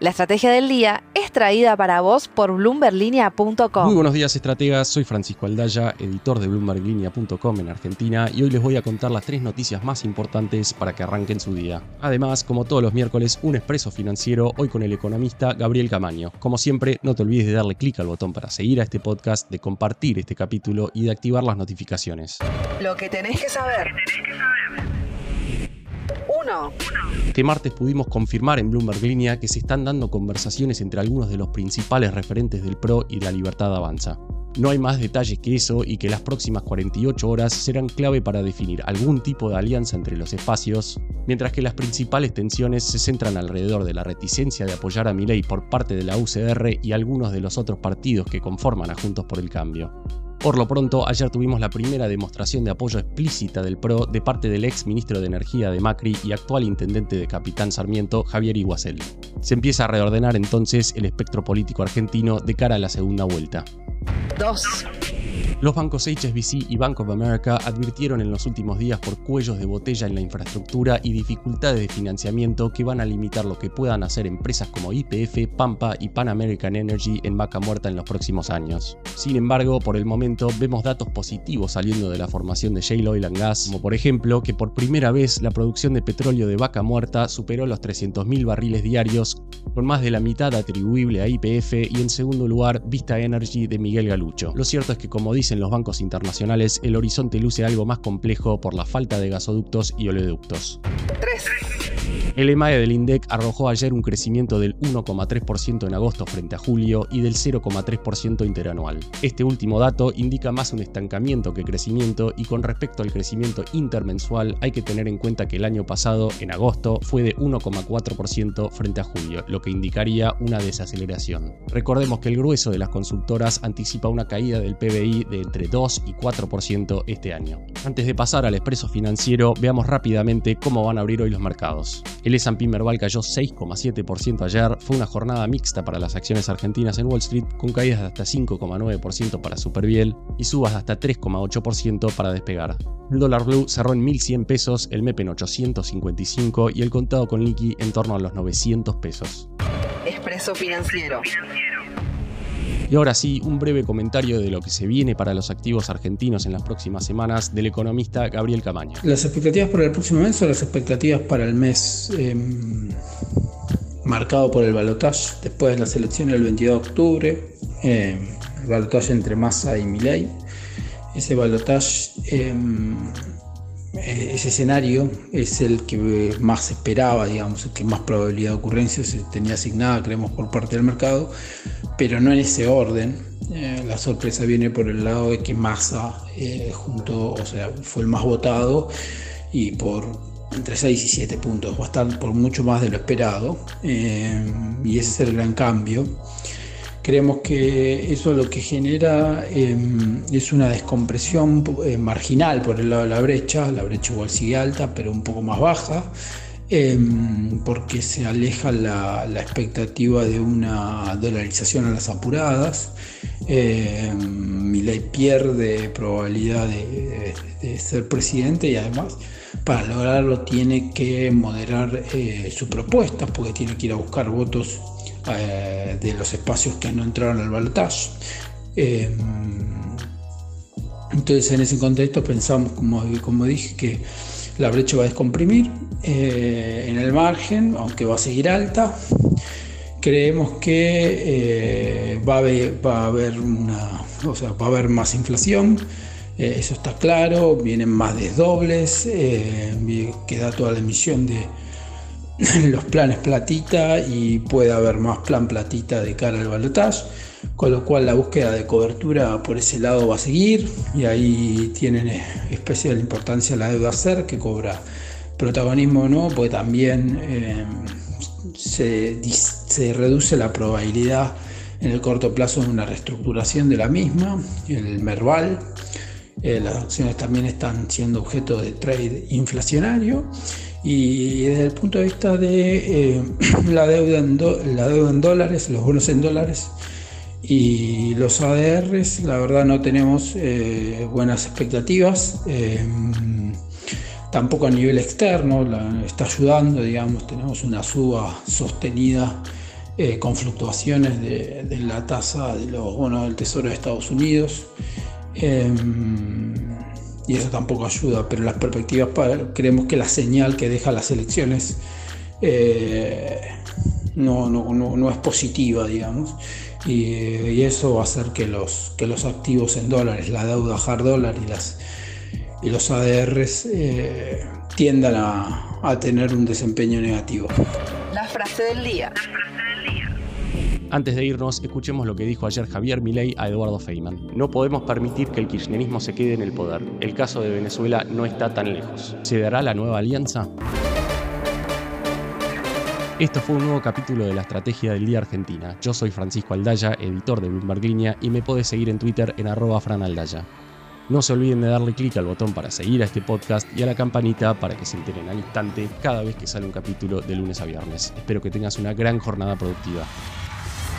La estrategia del día es traída para vos por bloomberlinia.com. Muy buenos días, estrategas. Soy Francisco Aldaya, editor de bloomberlinia.com en Argentina, y hoy les voy a contar las tres noticias más importantes para que arranquen su día. Además, como todos los miércoles, un expreso financiero, hoy con el economista Gabriel Camaño. Como siempre, no te olvides de darle clic al botón para seguir a este podcast, de compartir este capítulo y de activar las notificaciones. Lo que tenés que saber. 1. Este martes pudimos confirmar en Bloomberg Línea que se están dando conversaciones entre algunos de los principales referentes del PRO y la Libertad Avanza. No hay más detalles que eso y que las próximas 48 horas serán clave para definir algún tipo de alianza entre los espacios, mientras que las principales tensiones se centran alrededor de la reticencia de apoyar a Milei por parte de la UCR y algunos de los otros partidos que conforman a Juntos por el Cambio. Por lo pronto, ayer tuvimos la primera demostración de apoyo explícita del PRO de parte del ex ministro de Energía de Macri y actual intendente de Capitán Sarmiento, Javier Iguacel. Se empieza a reordenar entonces el espectro político argentino de cara a la segunda vuelta. 2. Los bancos HSBC y Bank of America advirtieron en los últimos días por cuellos de botella en la infraestructura y dificultades de financiamiento que van a limitar lo que puedan hacer empresas como IPF, Pampa y Pan American Energy en vaca muerta en los próximos años. Sin embargo, por el momento vemos datos positivos saliendo de la formación de Shale Oil and Gas, como por ejemplo que por primera vez la producción de petróleo de vaca muerta superó los 300.000 barriles diarios, con más de la mitad atribuible a IPF y en segundo lugar Vista Energy de Miguel Galucho. Lo cierto es que como dice en los bancos internacionales, el horizonte luce algo más complejo por la falta de gasoductos y oleoductos. 3. El EMAE del INDEC arrojó ayer un crecimiento del 1,3% en agosto frente a julio y del 0,3% interanual. Este último dato indica más un estancamiento que crecimiento y con respecto al crecimiento intermensual hay que tener en cuenta que el año pasado, en agosto, fue de 1,4% frente a julio, lo que indicaría una desaceleración. Recordemos que el grueso de las consultoras anticipa una caída del PBI de entre 2 y 4% este año. Antes de pasar al expreso financiero, veamos rápidamente cómo van a abrir hoy los mercados. El S&P Merval cayó 6,7% ayer, fue una jornada mixta para las acciones argentinas en Wall Street, con caídas de hasta 5,9% para Superbiel y subas de hasta 3,8% para Despegar. El dólar blue cerró en 1.100 pesos, el MEP en 855 y el contado con liqui en torno a los 900 pesos. Expreso financiero. Y ahora sí, un breve comentario de lo que se viene para los activos argentinos en las próximas semanas del economista Gabriel Camaño. Las expectativas para el próximo mes son las expectativas para el mes eh, marcado por el balotaje después de las elecciones del 22 de octubre, eh, el balotaje entre Massa y Milei. Ese balotaje em, ese escenario es el que más esperaba, digamos, el que más probabilidad de ocurrencia se tenía asignada, creemos, por parte del mercado, pero no en ese orden. Eh, la sorpresa viene por el lado de que Massa eh, junto, o sea, fue el más votado y por entre 6 y 7 puntos, bastante por mucho más de lo esperado, y ese es el gran cambio. Creemos que eso lo que genera em, es una descompresión eh, marginal por el lado de la brecha, la brecha igual sigue alta, pero un poco más baja, em, porque se aleja la, expectativa de una dolarización a las apuradas. Eh, Milei pierde probabilidad de, ser presidente y además para lograrlo tiene que moderar eh, sus propuestas porque tiene que ir a buscar votos eh, de los espacios que no entraron al balotaje. Eh, entonces en ese contexto pensamos, como, como dije, que la brecha va a descomprimir eh, en el margen, aunque va a seguir alta. Creemos que va, a haber, va, a haber, una, o sea, va a haber más inflación, eso está claro, vienen más desdobles, queda toda la emisión de, los planes platita y puede haber más plan platita de cara al balotaje, con lo cual la búsqueda de cobertura por ese lado va a seguir y ahí tienen especial importancia la deuda SER que cobra protagonismo no, porque también eh, se, se reduce la probabilidad en el corto plazo de una reestructuración de la misma, el Merval. Eh, las acciones también están siendo objeto de trade inflacionario y desde el punto de vista de eh, la, deuda en la deuda en dólares, los bonos en dólares y los ADRs, la verdad no tenemos eh, buenas expectativas. Eh, tampoco a nivel externo, está ayudando, digamos, tenemos una suba sostenida eh, con fluctuaciones de, la tasa de los bonos del Tesoro de Estados Unidos. Em, y eso tampoco ayuda, pero las perspectivas creemos que la señal que deja las elecciones eh, no, no, es positiva, digamos, y, eso va a hacer que los, que los activos en dólares, la deuda hard dólar y, las, y los ADRs eh, tiendan a, a tener un desempeño negativo. La frase del día. Antes de irnos, escuchemos lo que dijo ayer Javier Milei a Eduardo Feynman. No podemos permitir que el kirchnerismo se quede en el poder. El caso de Venezuela no está tan lejos. ¿Se dará la nueva alianza? Esto fue un nuevo capítulo de la Estrategia del Día Argentina. Yo soy Francisco Aldaya, editor de Bloomberg Línea, y me puedes seguir en Twitter en arroba franaldaya. No se olviden de darle clic al botón para seguir a este podcast y a la campanita para que se enteren al instante cada vez que sale un capítulo de lunes a viernes. Espero que tengas una gran jornada productiva.